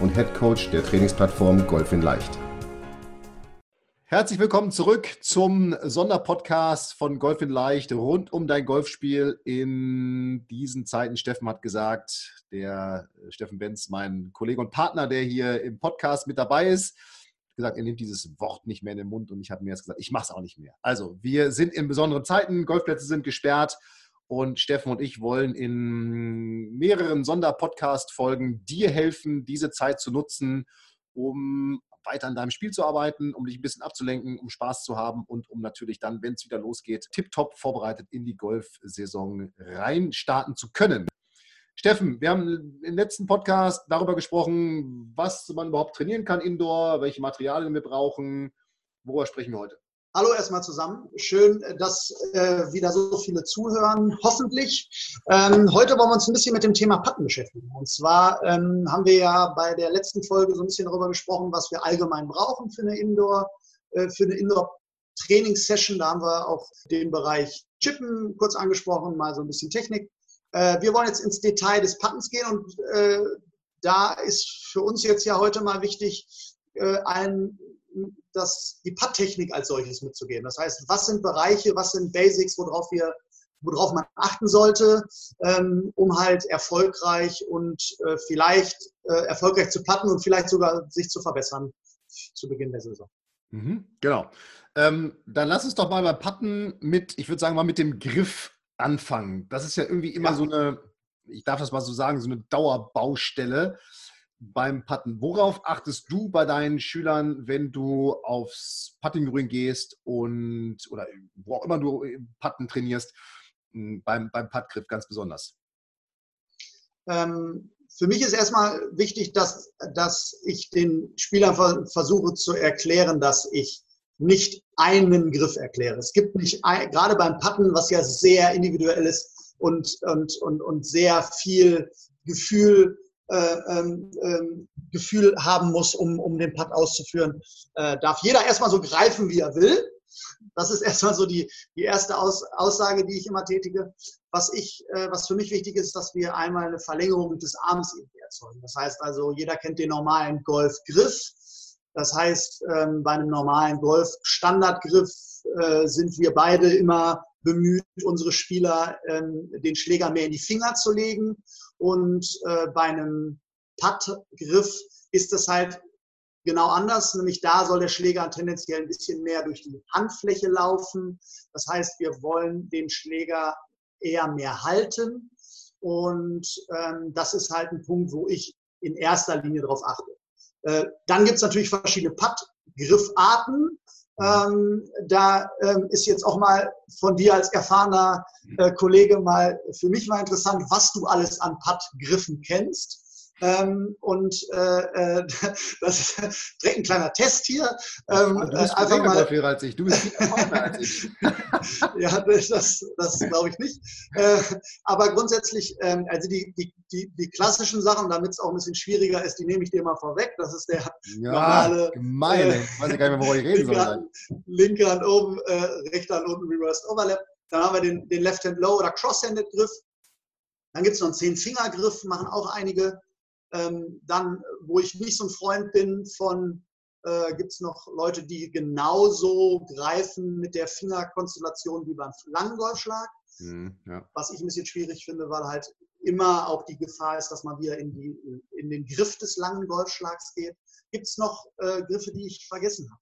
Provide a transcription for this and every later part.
und Head Coach der Trainingsplattform Golf in Leicht. Herzlich willkommen zurück zum Sonderpodcast von Golf in Leicht rund um dein Golfspiel in diesen Zeiten. Steffen hat gesagt, der äh, Steffen Benz, mein Kollege und Partner, der hier im Podcast mit dabei ist, gesagt, er nimmt dieses Wort nicht mehr in den Mund und ich habe mir jetzt gesagt, ich mache es auch nicht mehr. Also, wir sind in besonderen Zeiten, Golfplätze sind gesperrt und Steffen und ich wollen in mehreren Sonderpodcast-Folgen dir helfen, diese Zeit zu nutzen, um weiter an deinem Spiel zu arbeiten, um dich ein bisschen abzulenken, um Spaß zu haben und um natürlich dann, wenn es wieder losgeht, tiptop vorbereitet in die Golfsaison reinstarten zu können. Steffen, wir haben im letzten Podcast darüber gesprochen, was man überhaupt trainieren kann indoor, welche Materialien wir brauchen. Worüber sprechen wir heute? Hallo erstmal zusammen. Schön, dass äh, wieder so viele zuhören, hoffentlich. Ähm, heute wollen wir uns ein bisschen mit dem Thema Patten beschäftigen. Und zwar ähm, haben wir ja bei der letzten Folge so ein bisschen darüber gesprochen, was wir allgemein brauchen für eine Indoor, äh, für eine Indoor-Trainingssession. Da haben wir auch den Bereich Chippen kurz angesprochen, mal so ein bisschen Technik. Äh, wir wollen jetzt ins Detail des Pattens gehen und äh, da ist für uns jetzt ja heute mal wichtig, äh, ein, das, die Putttechnik als solches mitzugeben. Das heißt, was sind Bereiche, was sind Basics, worauf wir worauf man achten sollte, ähm, um halt erfolgreich und äh, vielleicht äh, erfolgreich zu platten und vielleicht sogar sich zu verbessern zu Beginn der Saison. Mhm, genau. Ähm, dann lass uns doch mal beim Patten mit, ich würde sagen mal mit dem Griff anfangen. Das ist ja irgendwie immer ja. so eine, ich darf das mal so sagen, so eine Dauerbaustelle beim Putten. Worauf achtest du bei deinen Schülern, wenn du aufs Puttinggrün gehst und oder wo auch immer du Putten trainierst, hm, beim, beim Puttgriff ganz besonders? Ähm, für mich ist erstmal wichtig, dass, dass ich den Spielern versuche zu erklären, dass ich nicht einen Griff erkläre. Es gibt nicht, ein, gerade beim Putten, was ja sehr individuell ist und, und, und, und sehr viel Gefühl, äh, Gefühl haben muss, um, um den Putt auszuführen, äh, darf jeder erstmal so greifen, wie er will. Das ist erstmal so die, die erste Aus, Aussage, die ich immer tätige. Was, ich, äh, was für mich wichtig ist, dass wir einmal eine Verlängerung des Arms erzeugen. Das heißt also, jeder kennt den normalen Golfgriff. Das heißt, ähm, bei einem normalen Golf-Standardgriff äh, sind wir beide immer bemüht, unsere Spieler ähm, den Schläger mehr in die Finger zu legen. Und äh, bei einem Putt-Griff ist das halt genau anders, nämlich da soll der Schläger tendenziell ein bisschen mehr durch die Handfläche laufen. Das heißt, wir wollen den Schläger eher mehr halten. Und ähm, das ist halt ein Punkt, wo ich in erster Linie darauf achte. Äh, dann gibt es natürlich verschiedene Putt-Griffarten. Ähm, da ähm, ist jetzt auch mal von dir als erfahrener äh, Kollege mal für mich mal interessant, was du alles an Putt-Griffen kennst. Ähm, und äh, äh das ist direkt ein kleiner Test hier. Ähm, du bist einfach mal dafür als ich. Du bist viel als ich. ja, das, das glaube ich nicht. Äh, aber grundsätzlich, ähm, also die, die, die, die klassischen Sachen, damit es auch ein bisschen schwieriger ist, die nehme ich dir mal vorweg. Das ist der ja, normale. Gemein, äh, ich weiß gar nicht mehr, worüber ich reden linke soll. Hand, linke Hand oben, äh, rechte Hand unten, Reversed Overlap. Dann haben wir den, den Left-Hand Low oder Cross-Handed Griff. Dann gibt es noch einen Zehn-Finger-Griff, machen auch einige. Ähm, dann, wo ich nicht so ein Freund bin von, äh, gibt es noch Leute, die genauso greifen mit der Fingerkonstellation wie beim langen Golfschlag. Mhm, ja. Was ich ein bisschen schwierig finde, weil halt immer auch die Gefahr ist, dass man wieder in, die, in den Griff des langen Golfschlags geht. Gibt es noch äh, Griffe, die ich vergessen habe?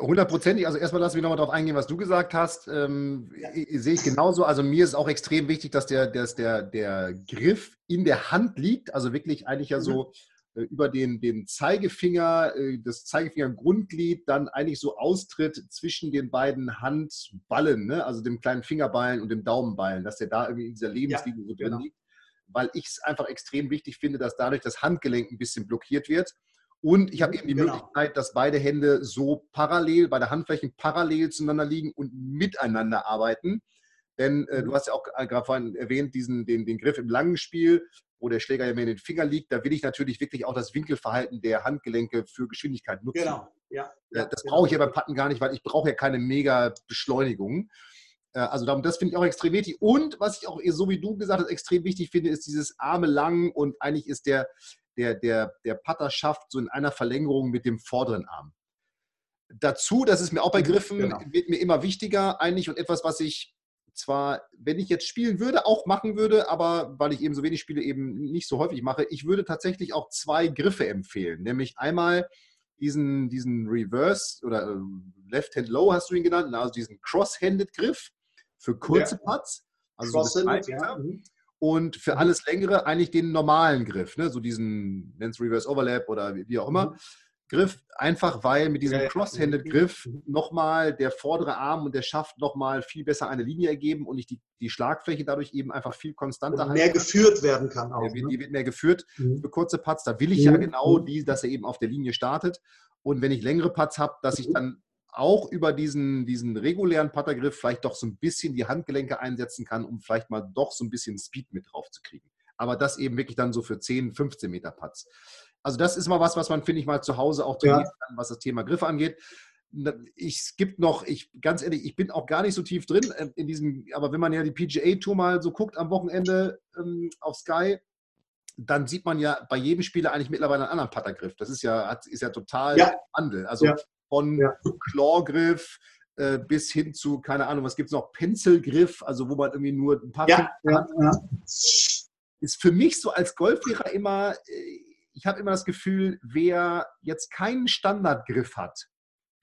Hundertprozentig. Also erstmal lass mich nochmal darauf eingehen, was du gesagt hast. Ähm, ja. Sehe ich genauso. Also mir ist auch extrem wichtig, dass der, dass der, der Griff in der Hand liegt. Also wirklich eigentlich ja so mhm. äh, über den, den Zeigefinger, äh, das Zeigefinger-Grundglied dann eigentlich so austritt zwischen den beiden Handballen, ne? also dem kleinen Fingerballen und dem Daumenballen, dass der da irgendwie in dieser Lebenslinie ja, so drin genau. liegt. weil ich es einfach extrem wichtig finde, dass dadurch das Handgelenk ein bisschen blockiert wird. Und ich habe eben die genau. Möglichkeit, dass beide Hände so parallel, beide Handflächen parallel zueinander liegen und miteinander arbeiten. Denn äh, du mhm. hast ja auch gerade vorhin erwähnt, diesen, den, den Griff im langen Spiel, wo der Schläger ja mehr in den Finger liegt. Da will ich natürlich wirklich auch das Winkelverhalten der Handgelenke für Geschwindigkeit nutzen. Genau, ja. ja das genau. brauche ich ja beim Patten gar nicht, weil ich brauche ja keine mega Beschleunigung. Äh, also das finde ich auch extrem wichtig. Und was ich auch so wie du gesagt hast, extrem wichtig finde, ist dieses Arme lang und eigentlich ist der, der, der, der Putter schafft, so in einer Verlängerung mit dem vorderen Arm. Dazu, das ist mir auch bei Griffen, genau. wird mir immer wichtiger eigentlich und etwas, was ich zwar, wenn ich jetzt spielen würde, auch machen würde, aber weil ich eben so wenig Spiele eben nicht so häufig mache, ich würde tatsächlich auch zwei Griffe empfehlen. Nämlich einmal diesen, diesen Reverse oder äh, Left-Hand Low hast du ihn genannt, also diesen Cross-Handed Griff für kurze ja. Putts. Also so ja. Und für mhm. alles Längere eigentlich den normalen Griff, ne? so diesen, nennt Reverse Overlap oder wie auch immer. Mhm. Griff, einfach weil mit diesem Cross-Handed-Griff mhm. nochmal der vordere Arm und der Schaft nochmal viel besser eine Linie ergeben und ich die, die Schlagfläche dadurch eben einfach viel konstanter und mehr geführt werden kann auch. Die, ne? die wird mehr geführt mhm. für kurze Putts. Da will ich ja genau die, dass er eben auf der Linie startet. Und wenn ich längere Putts habe, dass ich dann auch über diesen, diesen regulären Puttergriff vielleicht doch so ein bisschen die Handgelenke einsetzen kann, um vielleicht mal doch so ein bisschen Speed mit drauf zu kriegen. Aber das eben wirklich dann so für 10, 15 Meter Putts. Also das ist mal was, was man, finde ich, mal zu Hause auch trainieren ja. kann, was das Thema Griffe angeht. Ich, es gibt noch, ich ganz ehrlich, ich bin auch gar nicht so tief drin äh, in diesem, aber wenn man ja die PGA-Tour mal so guckt am Wochenende ähm, auf Sky, dann sieht man ja bei jedem Spieler eigentlich mittlerweile einen anderen Puttergriff. Das ist ja, ist ja total ja. Wandel. Also ja von ja. Clawgriff äh, bis hin zu, keine Ahnung, was gibt es noch, Pencilgriff, also wo man irgendwie nur ein paar ja, ja, ja. Ist für mich so als Golflehrer immer, äh, ich habe immer das Gefühl, wer jetzt keinen Standardgriff hat,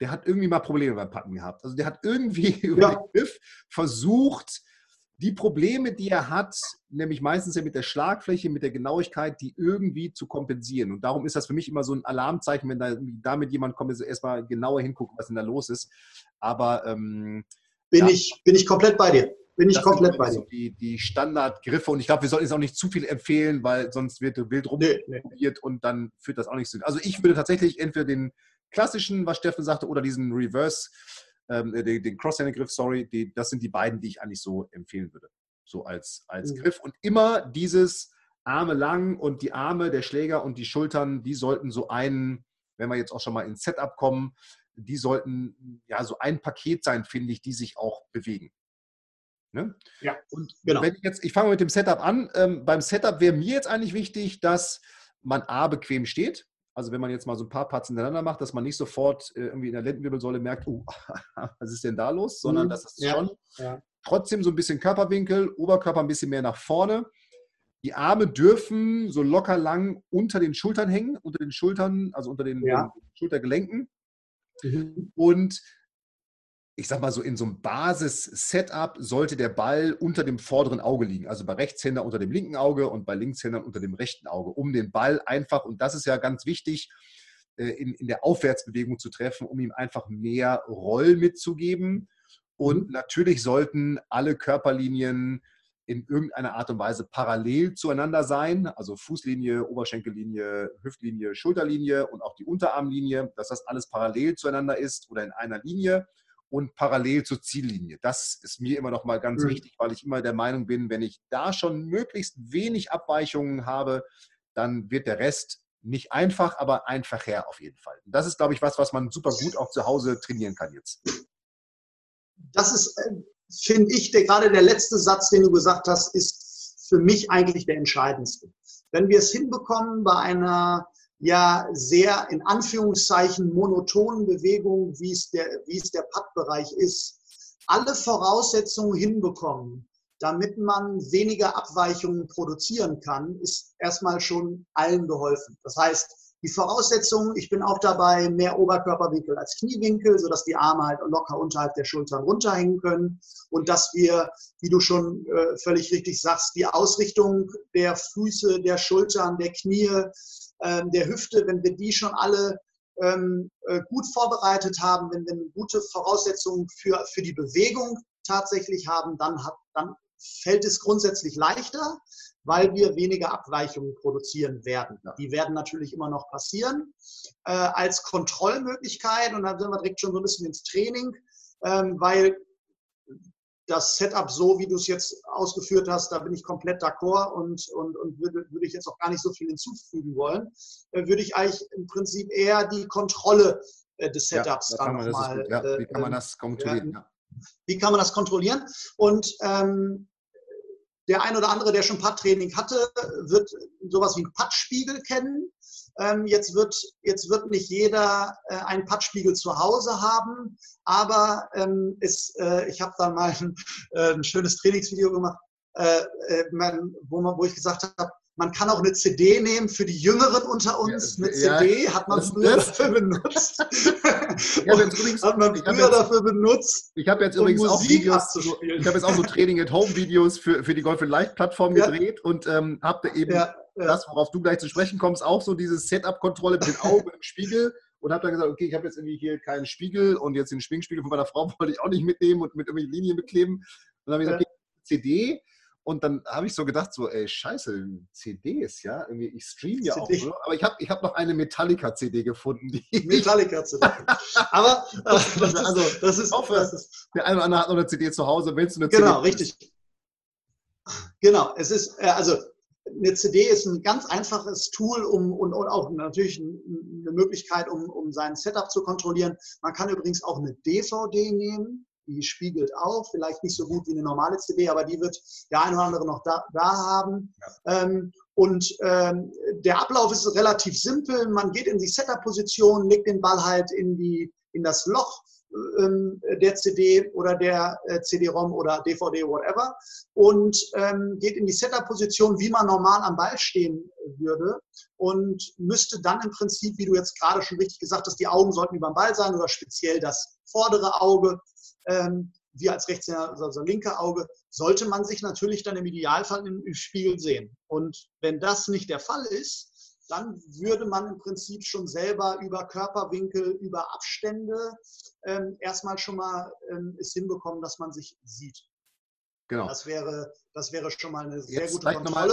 der hat irgendwie mal Probleme beim Patten gehabt. Also der hat irgendwie über den Griff versucht, die Probleme, die er hat, nämlich meistens ja mit der Schlagfläche, mit der Genauigkeit, die irgendwie zu kompensieren. Und darum ist das für mich immer so ein Alarmzeichen, wenn da damit jemand kommt, erstmal genauer hingucken, was denn da los ist. Aber ähm, bin, ja, ich, bin ich komplett bei dir. Bin ich komplett bei dir. So die, die Standardgriffe und ich glaube, wir sollten jetzt auch nicht zu viel empfehlen, weil sonst wird wild rumprobiert nee, nee. und dann führt das auch nicht so. Also ich würde tatsächlich entweder den klassischen, was Steffen sagte, oder diesen Reverse ähm, äh, den, den Cross-Handed-Griff, sorry, die, das sind die beiden, die ich eigentlich so empfehlen würde. So als, als mhm. Griff. Und immer dieses Arme lang und die Arme, der Schläger und die Schultern, die sollten so ein, wenn wir jetzt auch schon mal ins Setup kommen, die sollten ja so ein Paket sein, finde ich, die sich auch bewegen. Ne? Ja, und genau. wenn ich jetzt, ich fange mit dem Setup an. Ähm, beim Setup wäre mir jetzt eigentlich wichtig, dass man A bequem steht. Also wenn man jetzt mal so ein paar Parts hintereinander macht, dass man nicht sofort äh, irgendwie in der Lendenwirbelsäule merkt, oh, was ist denn da los, sondern mhm. dass es ja. schon ja. trotzdem so ein bisschen Körperwinkel, Oberkörper ein bisschen mehr nach vorne. Die Arme dürfen so locker lang unter den Schultern hängen, unter den Schultern, also unter den, ja. den Schultergelenken. Mhm. Und ich sag mal so, in so einem Basis-Setup sollte der Ball unter dem vorderen Auge liegen. Also bei Rechtshänder unter dem linken Auge und bei Linkshändern unter dem rechten Auge, um den Ball einfach, und das ist ja ganz wichtig, äh, in, in der Aufwärtsbewegung zu treffen, um ihm einfach mehr Roll mitzugeben. Und mhm. natürlich sollten alle Körperlinien in irgendeiner Art und Weise parallel zueinander sein, also Fußlinie, Oberschenkellinie, Hüftlinie, Schulterlinie und auch die Unterarmlinie, dass das alles parallel zueinander ist oder in einer Linie und parallel zur Ziellinie. Das ist mir immer noch mal ganz mhm. wichtig, weil ich immer der Meinung bin, wenn ich da schon möglichst wenig Abweichungen habe, dann wird der Rest nicht einfach, aber einfacher auf jeden Fall. Und das ist, glaube ich, was, was man super gut auch zu Hause trainieren kann jetzt. Das ist, äh, finde ich, der, gerade der letzte Satz, den du gesagt hast, ist für mich eigentlich der entscheidendste. Wenn wir es hinbekommen, bei einer ja sehr in Anführungszeichen monotonen Bewegung, wie es der, wie es der Putt-Bereich ist, alle Voraussetzungen hinbekommen, damit man weniger Abweichungen produzieren kann, ist erstmal schon allen geholfen. Das heißt, die Voraussetzungen, ich bin auch dabei, mehr Oberkörperwinkel als Kniewinkel, sodass die Arme halt locker unterhalb der Schultern runterhängen können und dass wir, wie du schon äh, völlig richtig sagst, die Ausrichtung der Füße, der Schultern, der Knie, ähm, der Hüfte, wenn wir die schon alle ähm, äh, gut vorbereitet haben, wenn wir gute Voraussetzungen für, für die Bewegung tatsächlich haben, dann, hat, dann fällt es grundsätzlich leichter. Weil wir weniger Abweichungen produzieren werden. Die werden natürlich immer noch passieren äh, als Kontrollmöglichkeit und dann sind wir direkt schon so ein bisschen ins Training, ähm, weil das Setup so, wie du es jetzt ausgeführt hast, da bin ich komplett d'accord und, und, und würde, würde ich jetzt auch gar nicht so viel hinzufügen wollen, äh, würde ich eigentlich im Prinzip eher die Kontrolle äh, des Setups ja, dann nochmal. Ja, wie kann man das kontrollieren? Ja. Wie kann man das kontrollieren? Und ähm, der ein oder andere, der schon Putt-Training hatte, wird sowas wie einen Puttspiegel kennen. Ähm, jetzt, wird, jetzt wird nicht jeder äh, einen Puttspiegel zu Hause haben, aber ähm, äh, ich habe da mal ein, äh, ein, schönes Trainingsvideo gemacht, äh, wo ich gesagt habe, man kann auch eine CD nehmen für die Jüngeren unter uns. Ja, eine CD ja, hat man früher das? dafür benutzt. übrigens, hat man früher jetzt, dafür benutzt. Ich habe jetzt übrigens Musik auch Videos, so, ich habe jetzt auch so Training at Home Videos für, für die Golf Light Plattform ja. gedreht und ähm, habe da eben das, worauf du gleich zu sprechen kommst, auch so diese Setup-Kontrolle mit den Augen im Spiegel und habe dann gesagt, okay, ich habe jetzt irgendwie hier keinen Spiegel und jetzt den Schwingspiegel von meiner Frau wollte ich auch nicht mitnehmen und mit irgendwelchen Linien bekleben. Und dann habe ich gesagt, okay, CD und dann habe ich so gedacht, so, ey, scheiße, CDs, ja, irgendwie, ich streame ja auch, oder? aber ich habe ich hab noch eine Metallica-CD gefunden. Metallica-CD. aber äh, das, ist, also, das ist, hoffe, das ist, der eine oder andere hat noch eine CD zu Hause, willst du eine genau, CD? Genau, richtig. Genau, es ist, äh, also eine CD ist ein ganz einfaches Tool um, und, und auch natürlich eine Möglichkeit, um, um sein Setup zu kontrollieren. Man kann übrigens auch eine DVD nehmen die spiegelt auch, vielleicht nicht so gut wie eine normale CD, aber die wird der eine oder andere noch da, da haben. Ja. Ähm, und ähm, der Ablauf ist relativ simpel. Man geht in die Setup-Position, legt den Ball halt in, die, in das Loch der CD oder der äh, CD-ROM oder DVD, whatever, und ähm, geht in die Setup-Position, wie man normal am Ball stehen würde und müsste dann im Prinzip, wie du jetzt gerade schon richtig gesagt hast, die Augen sollten über dem Ball sein oder speziell das vordere Auge ähm, wir als Rechtshänder, also, also linke Auge, sollte man sich natürlich dann im Idealfall im, im Spiegel sehen. Und wenn das nicht der Fall ist, dann würde man im Prinzip schon selber über Körperwinkel, über Abstände ähm, erstmal schon mal ähm, es hinbekommen, dass man sich sieht. Genau. Das wäre, das wäre schon mal eine sehr Jetzt gute Kontrolle.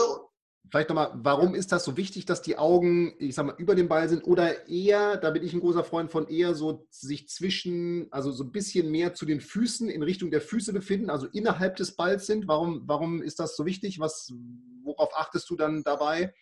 Vielleicht nochmal, warum ist das so wichtig, dass die Augen, ich sag mal, über dem Ball sind oder eher, da bin ich ein großer Freund von, eher so sich zwischen, also so ein bisschen mehr zu den Füßen, in Richtung der Füße befinden, also innerhalb des Balls sind? Warum, warum ist das so wichtig? Was, worauf achtest du dann dabei?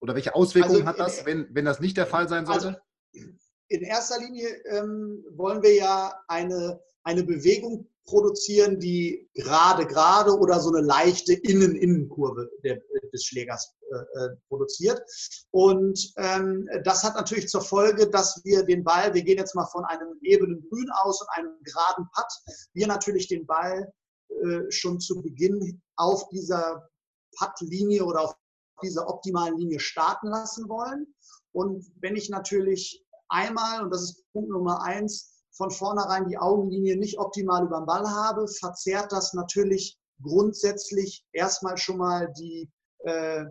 Oder welche Auswirkungen also, hat das, wenn, wenn das nicht der Fall sein sollte? Also in erster Linie ähm, wollen wir ja eine, eine Bewegung produzieren, die gerade, gerade oder so eine leichte Innen-Innen-Kurve des Schlägers äh, äh, produziert. Und ähm, das hat natürlich zur Folge, dass wir den Ball, wir gehen jetzt mal von einem ebenen Grün aus und einem geraden Putt, wir natürlich den Ball äh, schon zu Beginn auf dieser Puttlinie oder auf dieser optimalen Linie starten lassen wollen. Und wenn ich natürlich einmal, und das ist Punkt Nummer eins, von vornherein die Augenlinie nicht optimal über den Ball habe, verzerrt das natürlich grundsätzlich erstmal schon mal die äh,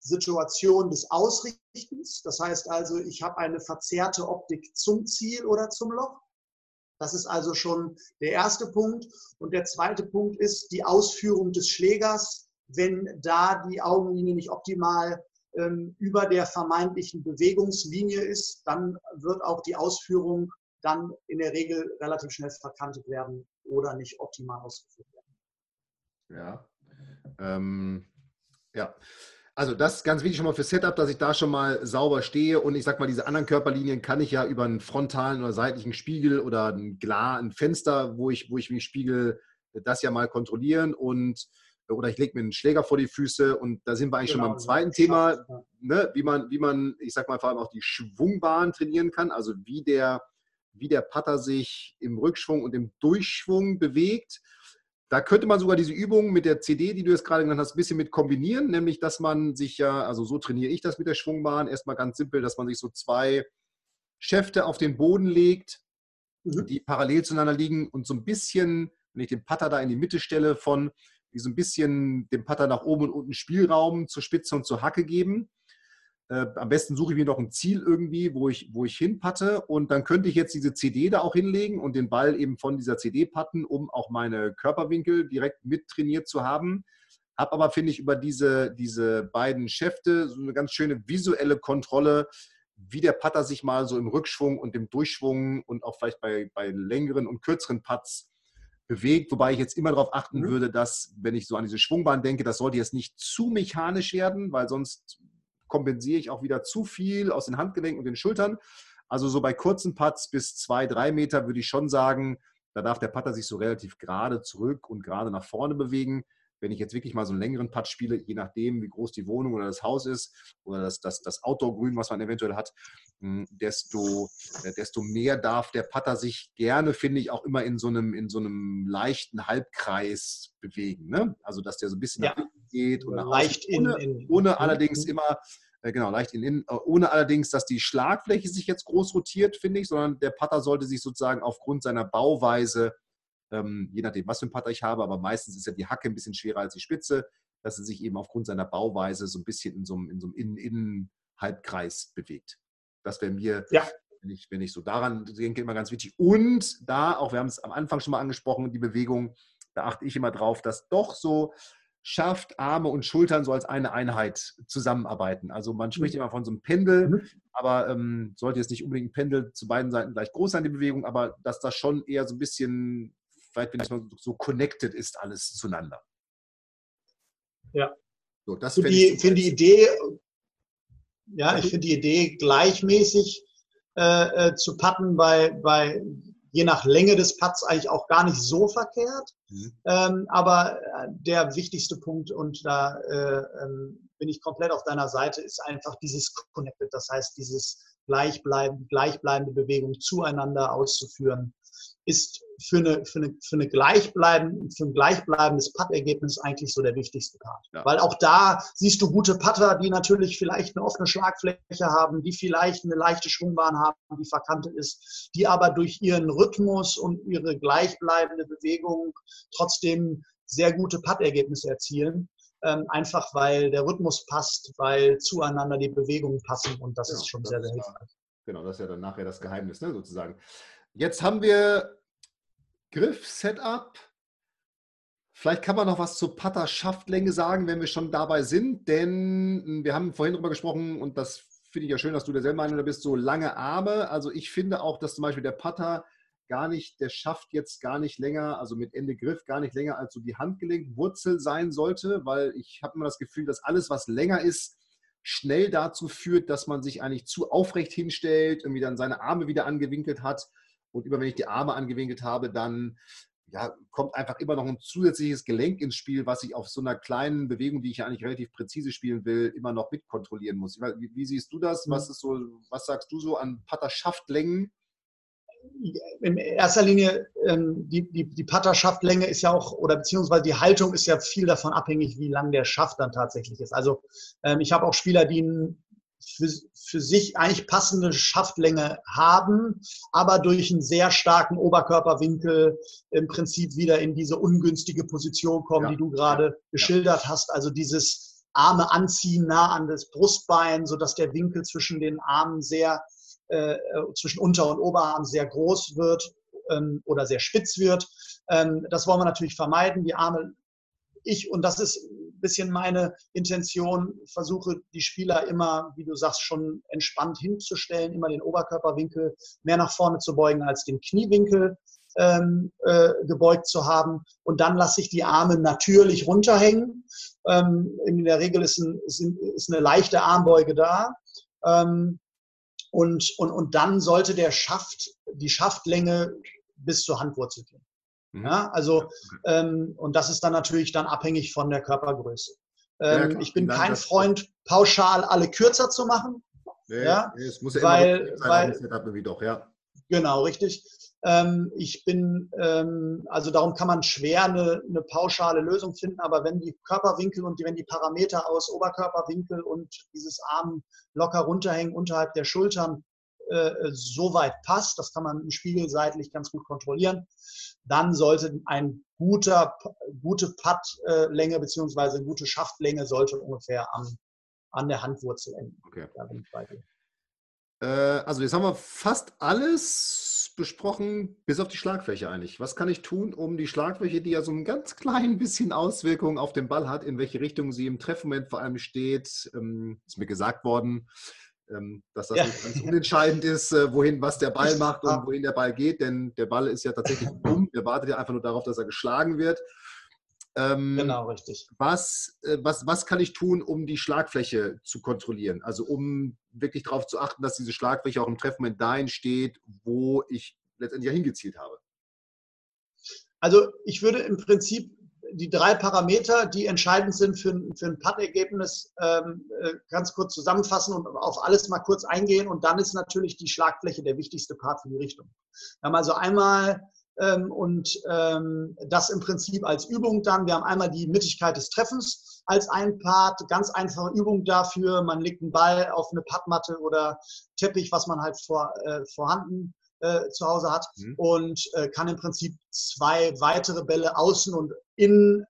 Situation des Ausrichtens. Das heißt also, ich habe eine verzerrte Optik zum Ziel oder zum Loch. Das ist also schon der erste Punkt. Und der zweite Punkt ist die Ausführung des Schlägers. Wenn da die Augenlinie nicht optimal ähm, über der vermeintlichen Bewegungslinie ist, dann wird auch die Ausführung dann in der Regel relativ schnell verkantet werden oder nicht optimal ausgeführt werden. Ja. Ähm, ja. Also das ist ganz wichtig schon mal für Setup, dass ich da schon mal sauber stehe und ich sag mal, diese anderen Körperlinien kann ich ja über einen frontalen oder seitlichen Spiegel oder ein Glas, ein Fenster, wo ich, wo ich mich spiegel, das ja mal kontrollieren und oder ich lege mir einen Schläger vor die Füße und da sind wir eigentlich genau, schon beim zweiten Thema, ne, wie man, wie man, ich sag mal vor allem auch die Schwungbahn trainieren kann, also wie der wie der Putter sich im Rückschwung und im Durchschwung bewegt. Da könnte man sogar diese Übung mit der CD, die du jetzt gerade genannt hast, ein bisschen mit kombinieren, nämlich dass man sich ja, also so trainiere ich das mit der Schwungbahn, erstmal ganz simpel, dass man sich so zwei Schäfte auf den Boden legt, mhm. die parallel zueinander liegen und so ein bisschen, wenn ich den Putter da in die Mitte stelle, von die so ein bisschen dem Putter nach oben und unten Spielraum zur Spitze und zur Hacke geben. Äh, am besten suche ich mir noch ein Ziel irgendwie, wo ich, wo ich hinpatte und dann könnte ich jetzt diese CD da auch hinlegen und den Ball eben von dieser CD patten, um auch meine Körperwinkel direkt mit trainiert zu haben. habe aber, finde ich, über diese, diese beiden Schäfte so eine ganz schöne visuelle Kontrolle, wie der Putter sich mal so im Rückschwung und im Durchschwung und auch vielleicht bei, bei längeren und kürzeren Putts bewegt, wobei ich jetzt immer darauf achten mhm. würde, dass, wenn ich so an diese Schwungbahn denke, das sollte jetzt nicht zu mechanisch werden, weil sonst kompensiere ich auch wieder zu viel aus den Handgelenken und den Schultern. Also so bei kurzen Putts bis zwei, drei Meter würde ich schon sagen, da darf der Putter sich so relativ gerade zurück und gerade nach vorne bewegen. Wenn ich jetzt wirklich mal so einen längeren Putt spiele, je nachdem, wie groß die Wohnung oder das Haus ist oder das, das, das Outdoor-Grün, was man eventuell hat, hm, desto, äh, desto mehr darf der Putter sich gerne, finde ich, auch immer in so einem, in so einem leichten Halbkreis bewegen. Ne? Also, dass der so ein bisschen ja. nach hinten geht und leicht außen, ohne, in, ohne allerdings immer äh, genau, leicht in innen, äh, ohne allerdings, dass die Schlagfläche sich jetzt groß rotiert, finde ich, sondern der Putter sollte sich sozusagen aufgrund seiner Bauweise, ähm, je nachdem, was für ein Putter ich habe, aber meistens ist ja die Hacke ein bisschen schwerer als die Spitze, dass er sich eben aufgrund seiner Bauweise so ein bisschen in so einem, in so einem Innen-Innen-Halbkreis bewegt. Das wäre mir, ja. wenn, ich, wenn ich so daran denke, immer ganz wichtig. Und da, auch wir haben es am Anfang schon mal angesprochen, die Bewegung, da achte ich immer drauf, dass doch so schafft, Arme und Schultern so als eine Einheit zusammenarbeiten. Also man spricht mhm. immer von so einem Pendel, mhm. aber ähm, sollte jetzt nicht unbedingt ein Pendel zu beiden Seiten gleich groß sein, die Bewegung, aber dass das schon eher so ein bisschen, vielleicht wenn ich mal so connected ist, alles zueinander. Ja. So, das finde ich find die Idee, ja, ich finde die Idee gleichmäßig äh, äh, zu patten bei, bei je nach Länge des Putts eigentlich auch gar nicht so verkehrt. Mhm. Ähm, aber äh, der wichtigste Punkt, und da äh, ähm, bin ich komplett auf deiner Seite, ist einfach dieses Connected. Das heißt, dieses gleichbleibende, gleichbleibende Bewegung zueinander auszuführen ist für, eine, für, eine, für, eine gleichbleiben, für ein gleichbleibendes Puttergebnis eigentlich so der wichtigste Part. Ja. Weil auch da siehst du gute Putter, die natürlich vielleicht eine offene Schlagfläche haben, die vielleicht eine leichte Schwungbahn haben, die verkantet ist, die aber durch ihren Rhythmus und ihre gleichbleibende Bewegung trotzdem sehr gute Puttergebnisse erzielen. Ähm, einfach weil der Rhythmus passt, weil zueinander die Bewegungen passen und das ja, ist schon das sehr, sehr hilfreich. Genau, das ist ja dann nachher das Geheimnis, ne, sozusagen. Jetzt haben wir Griff, Setup. Vielleicht kann man noch was zur Putter-Schaftlänge sagen, wenn wir schon dabei sind, denn wir haben vorhin darüber gesprochen und das finde ich ja schön, dass du derselben Meinung bist, so lange Arme. Also ich finde auch, dass zum Beispiel der Putter gar nicht, der Schaft jetzt gar nicht länger, also mit Ende Griff gar nicht länger als so die Handgelenkwurzel sein sollte, weil ich habe immer das Gefühl, dass alles, was länger ist, schnell dazu führt, dass man sich eigentlich zu aufrecht hinstellt, irgendwie dann seine Arme wieder angewinkelt hat und immer wenn ich die Arme angewinkelt habe, dann ja, kommt einfach immer noch ein zusätzliches Gelenk ins Spiel, was ich auf so einer kleinen Bewegung, die ich ja eigentlich relativ präzise spielen will, immer noch mitkontrollieren muss. Wie, wie siehst du das? Was, mhm. ist so, was sagst du so an Patterschaftlängen? in erster Linie, ähm, die, die, die Patterschaftlänge ist ja auch, oder beziehungsweise die Haltung ist ja viel davon abhängig, wie lang der Schaft dann tatsächlich ist. Also ähm, ich habe auch Spieler, die einen für, für sich eigentlich passende Schaftlänge haben, aber durch einen sehr starken Oberkörperwinkel im Prinzip wieder in diese ungünstige Position kommen, ja. die du gerade ja. geschildert hast. Also dieses Arme anziehen nah an das Brustbein, sodass der Winkel zwischen den Armen sehr, äh, zwischen Unter- und Oberarm sehr groß wird ähm, oder sehr spitz wird. Ähm, das wollen wir natürlich vermeiden. Die Arme ich, und das ist bisschen meine Intention, versuche die Spieler immer, wie du sagst, schon entspannt hinzustellen, immer den Oberkörperwinkel mehr nach vorne zu beugen als den Kniewinkel ähm, äh, gebeugt zu haben. Und dann lasse ich die Arme natürlich runterhängen. Ähm, in der Regel ist, ein, ist, eine leichte Armbeuge da. Ähm, und, und, und dann sollte der Schaft, die Schaftlänge bis zur Handwurzel gehen. Ja, also, ähm, und das ist dann natürlich dann abhängig von der Körpergröße. Ähm, ja, ich bin kein Freund, pauschal alle kürzer zu machen. Nee, ja, es muss ja weil, immer weil, Setup wie doch, ja. Genau, richtig. Ähm, ich bin, ähm, also darum kann man schwer eine, eine, pauschale Lösung finden, aber wenn die Körperwinkel und die, wenn die Parameter aus Oberkörperwinkel und dieses Arm locker runterhängen unterhalb der Schultern äh, so weit passt, das kann man im Spiegel seitlich ganz gut kontrollieren, dann sollte ein guter, gute Puttlänge bzw. eine gute Schaftlänge sollte ungefähr am, an der Handwurzel enden. Okay. Äh, also jetzt haben wir fast alles besprochen, bis auf die Schlagfläche eigentlich. Was kann ich tun, um die Schlagfläche, die ja so ein ganz klein bisschen Auswirkungen auf den Ball hat, in welche Richtung sie im Treffmoment vor allem steht, ähm, ist mir gesagt worden, dass das ja. nicht ganz unentscheidend ist, äh, wohin was der Ball macht und wohin der Ball geht, denn der Ball ist ja tatsächlich dumm. Der wartet ja einfach nur darauf, dass er geschlagen wird. Ähm, genau, richtig. Was, äh, was, was kann ich tun, um die Schlagfläche zu kontrollieren? Also um wirklich darauf zu achten, dass diese Schlagfläche auch im Treffmoment dahin steht, wo ich letztendlich ja hingezielt habe. Also ich würde im Prinzip die drei Parameter, die entscheidend sind für, für ein Puttergebnis, ähm, äh, ganz kurz zusammenfassen und auf alles mal kurz eingehen. Und dann ist natürlich die Schlagfläche der wichtigste Part für die Richtung. Wir haben also einmal ähm, und ähm, das im Prinzip als Übung dann. Wir haben einmal die Mittigkeit des Treffens als ein Part, ganz einfache Übung dafür. Man legt einen Ball auf eine Pattmatte oder Teppich, was man halt vor, äh, vorhanden äh, zu Hause hat mhm. und äh, kann im Prinzip zwei weitere Bälle außen und innen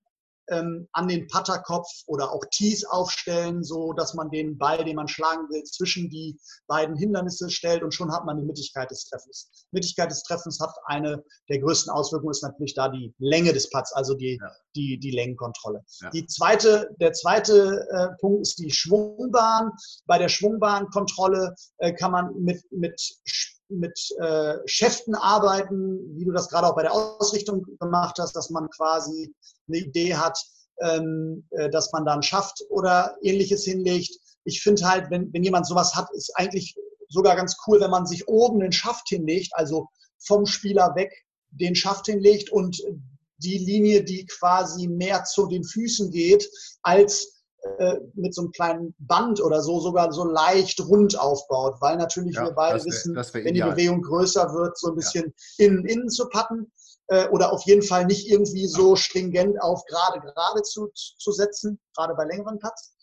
ähm, an den Patterkopf oder auch Tees aufstellen, so dass man den Ball, den man schlagen will, zwischen die beiden Hindernisse stellt und schon hat man die Mittigkeit des Treffens. Mittigkeit des Treffens hat eine der größten Auswirkungen ist natürlich da die Länge des Putts, also die, ja. die, die Längenkontrolle. Ja. Die zweite, der zweite äh, Punkt ist die Schwungbahn. Bei der Schwungbahnkontrolle äh, kann man mit, mit mit äh, Schäften arbeiten, wie du das gerade auch bei der Ausrichtung gemacht hast, dass man quasi eine Idee hat, ähm, äh, dass man dann schafft oder ähnliches hinlegt. Ich finde halt, wenn, wenn jemand sowas hat, ist eigentlich sogar ganz cool, wenn man sich oben den Schaft hinlegt, also vom Spieler weg den Schaft hinlegt und die Linie, die quasi mehr zu den Füßen geht, als äh, mit so einem kleinen Band oder so sogar so leicht rund aufbaut, weil natürlich ja, wir beide wär, wissen, wenn die Bewegung größer wird, so ein bisschen ja. innen innen zu patten äh, oder auf jeden Fall nicht irgendwie so stringent auf gerade gerade zu, zu setzen, gerade bei längeren Putts.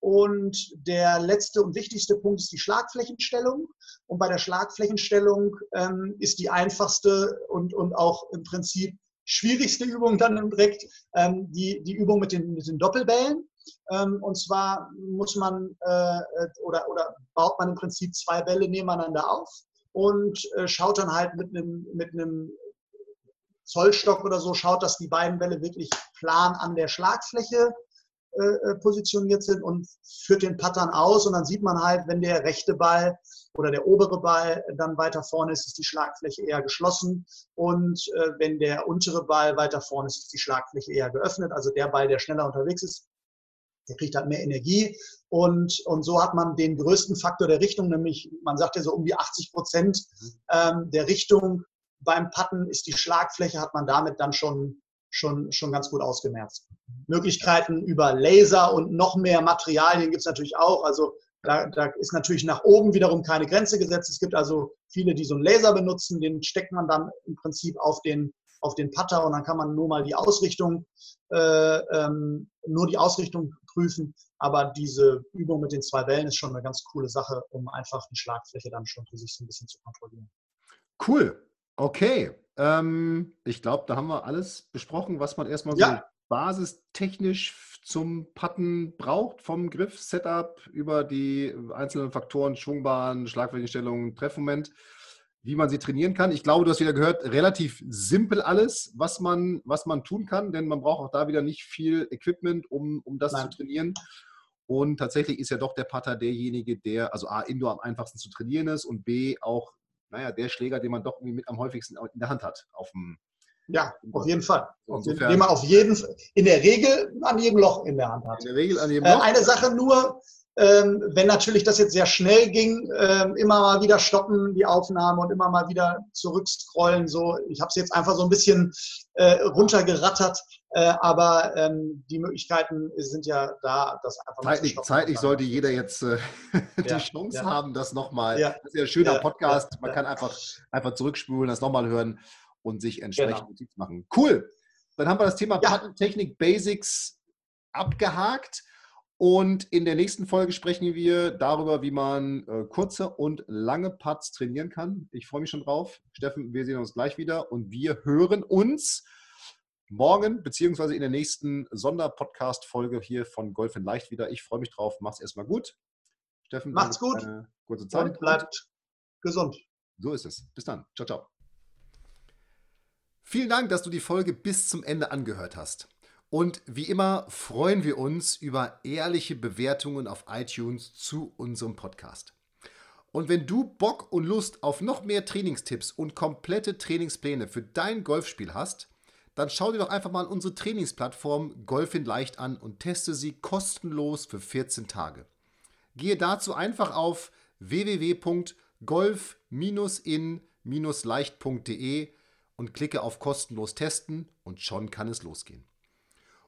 Und der letzte und wichtigste Punkt ist die Schlagflächenstellung. Und bei der Schlagflächenstellung ähm, ist die einfachste und, und auch im Prinzip schwierigste Übung dann direkt ähm, die, die Übung mit den, mit den Doppelbällen. Ähm, und zwar muss man äh, oder, oder baut man im Prinzip zwei Bälle nebeneinander auf und äh, schaut dann halt mit einem, mit Zollstock oder so, schaut, dass die beiden Bälle wirklich plan an der Schlagfläche äh, positioniert sind und führt den Pattern aus und dann sieht man halt, wenn der rechte Ball oder der obere Ball dann weiter vorne ist, ist die Schlagfläche eher geschlossen und äh, wenn der untere Ball weiter vorne ist, ist die Schlagfläche eher geöffnet. Also der Ball, der schneller unterwegs ist, der kriegt halt mehr Energie und, und so hat man den größten Faktor der Richtung, nämlich man sagt ja so um die 80 Prozent mhm. ähm, der Richtung beim Patten ist die Schlagfläche, hat man damit dann schon, schon, schon ganz gut ausgemerzt. Möglichkeiten über Laser und noch mehr Materialien gibt es natürlich auch. Also da, da, ist natürlich nach oben wiederum keine Grenze gesetzt. Es gibt also viele, die so einen Laser benutzen, den steckt man dann im Prinzip auf den, auf den Putter und dann kann man nur mal die Ausrichtung, äh, ähm, nur die Ausrichtung prüfen. Aber diese Übung mit den zwei Wellen ist schon eine ganz coole Sache, um einfach die Schlagfläche dann schon für sich so ein bisschen zu kontrollieren. Cool. Okay. Ähm, ich glaube, da haben wir alles besprochen, was man erstmal so ja. basistechnisch zum Patten braucht, vom Griff, Setup über die einzelnen Faktoren, Schwungbahn, Schlagflächenstellung, Treffmoment wie man sie trainieren kann. Ich glaube, du hast wieder gehört, relativ simpel alles, was man, was man tun kann, denn man braucht auch da wieder nicht viel Equipment, um, um das Nein. zu trainieren. Und tatsächlich ist ja doch der Putter derjenige, der, also A, Indoor am einfachsten zu trainieren ist und B, auch, naja, der Schläger, den man doch irgendwie mit am häufigsten in der Hand hat. Auf dem, ja, auf jeden Fall. Insofern, den man auf jeden in der Regel an jedem Loch in der Hand hat. In der Regel an jedem äh, Loch. Äh, eine Sache nur, ähm, wenn natürlich das jetzt sehr schnell ging, ähm, immer mal wieder stoppen die Aufnahme und immer mal wieder zurückscrollen. So, ich habe es jetzt einfach so ein bisschen äh, runtergerattert, äh, aber ähm, die Möglichkeiten sind ja da, das einfach mal zeitlich, zu zeitlich sollte jeder jetzt äh, die ja, Chance ja. haben, das nochmal. Ja. Das ist ja ein schöner Podcast. Man kann einfach, einfach zurückspulen, das nochmal hören und sich entsprechend genau. Notiz machen. Cool. Dann haben wir das Thema ja. Technik Basics abgehakt. Und in der nächsten Folge sprechen wir darüber, wie man äh, kurze und lange Putts trainieren kann. Ich freue mich schon drauf. Steffen, wir sehen uns gleich wieder und wir hören uns morgen beziehungsweise in der nächsten Sonderpodcast-Folge hier von Golf in Leicht wieder. Ich freue mich drauf. Mach's erstmal gut. Steffen, macht's gut. Kurze Zeit. Und bleibt gesund. So ist es. Bis dann. Ciao, ciao. Vielen Dank, dass du die Folge bis zum Ende angehört hast. Und wie immer freuen wir uns über ehrliche Bewertungen auf iTunes zu unserem Podcast. Und wenn du Bock und Lust auf noch mehr Trainingstipps und komplette Trainingspläne für dein Golfspiel hast, dann schau dir doch einfach mal unsere Trainingsplattform Golf in Leicht an und teste sie kostenlos für 14 Tage. Gehe dazu einfach auf www.golf-in-leicht.de und klicke auf kostenlos testen und schon kann es losgehen.